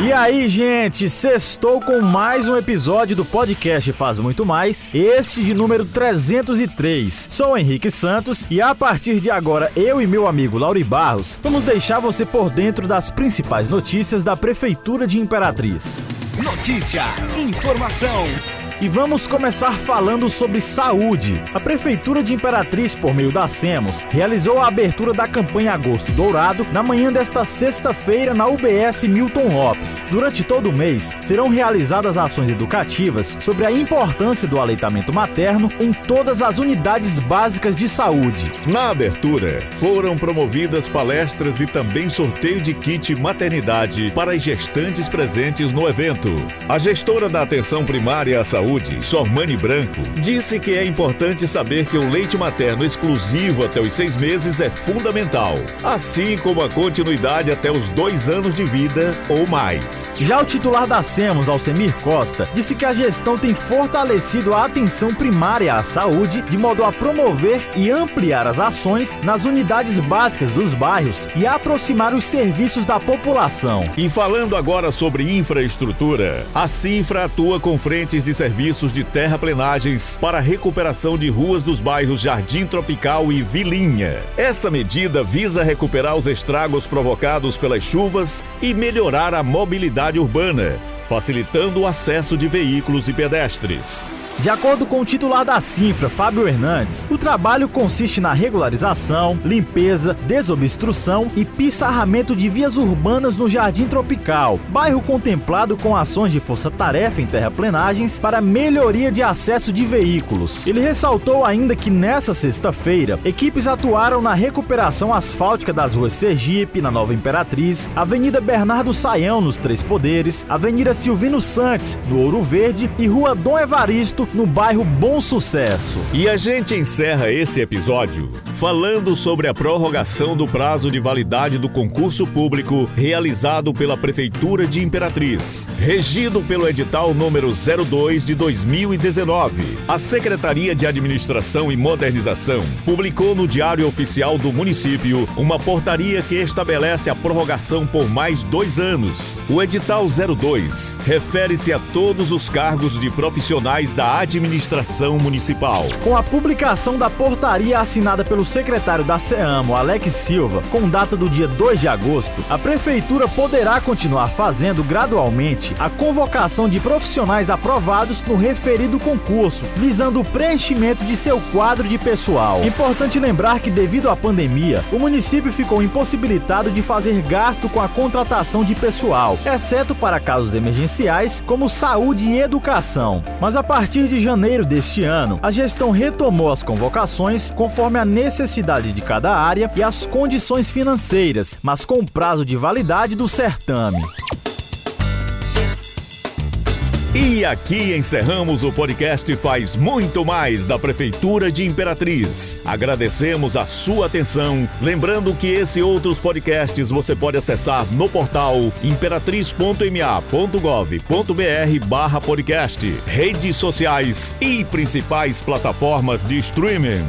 E aí, gente, sextou com mais um episódio do podcast Faz Muito Mais, este de número 303. Sou Henrique Santos e a partir de agora eu e meu amigo Lauri Barros vamos deixar você por dentro das principais notícias da Prefeitura de Imperatriz. Notícia, informação, e vamos começar falando sobre saúde. A Prefeitura de Imperatriz, por meio da SEMOS, realizou a abertura da campanha Agosto Dourado na manhã desta sexta-feira na UBS Milton Lopes. Durante todo o mês, serão realizadas ações educativas sobre a importância do aleitamento materno em todas as unidades básicas de saúde. Na abertura, foram promovidas palestras e também sorteio de kit maternidade para as gestantes presentes no evento. A gestora da atenção primária à saúde Saúde, Sormani Branco, disse que é importante saber que o leite materno exclusivo até os seis meses é fundamental, assim como a continuidade até os dois anos de vida ou mais. Já o titular da SEMOS, Alcemir Costa, disse que a gestão tem fortalecido a atenção primária à saúde de modo a promover e ampliar as ações nas unidades básicas dos bairros e aproximar os serviços da população. E falando agora sobre infraestrutura, a Cifra atua com frentes de serviços serviços de terraplenagens para recuperação de ruas dos bairros Jardim Tropical e Vilinha. Essa medida visa recuperar os estragos provocados pelas chuvas e melhorar a mobilidade urbana, facilitando o acesso de veículos e pedestres. De acordo com o titular da Cinfra, Fábio Hernandes, o trabalho consiste na regularização, limpeza, desobstrução e pissarramento de vias urbanas no Jardim Tropical, bairro contemplado com ações de força-tarefa em terraplenagens para melhoria de acesso de veículos. Ele ressaltou ainda que nessa sexta-feira, equipes atuaram na recuperação asfáltica das ruas Sergipe, na Nova Imperatriz, Avenida Bernardo Saião, nos Três Poderes, Avenida Silvino Santos, no Ouro Verde e Rua Dom Evaristo, no bairro Bom Sucesso. E a gente encerra esse episódio falando sobre a prorrogação do prazo de validade do concurso público realizado pela Prefeitura de Imperatriz, regido pelo edital número 02 de 2019. A Secretaria de Administração e Modernização publicou no Diário Oficial do município uma portaria que estabelece a prorrogação por mais dois anos. O edital 02 refere-se a todos os cargos de profissionais da administração municipal. Com a publicação da portaria assinada pelo secretário da SEAMO, Alex Silva, com data do dia 2 de agosto, a prefeitura poderá continuar fazendo gradualmente a convocação de profissionais aprovados no referido concurso, visando o preenchimento de seu quadro de pessoal. Importante lembrar que devido à pandemia, o município ficou impossibilitado de fazer gasto com a contratação de pessoal, exceto para casos emergenciais como saúde e educação. Mas a partir de janeiro deste ano, a gestão retomou as convocações conforme a necessidade de cada área e as condições financeiras, mas com prazo de validade do certame. E aqui encerramos o podcast Faz Muito Mais da Prefeitura de Imperatriz. Agradecemos a sua atenção. Lembrando que esse e outros podcasts você pode acessar no portal imperatriz.ma.gov.br podcast, redes sociais e principais plataformas de streaming.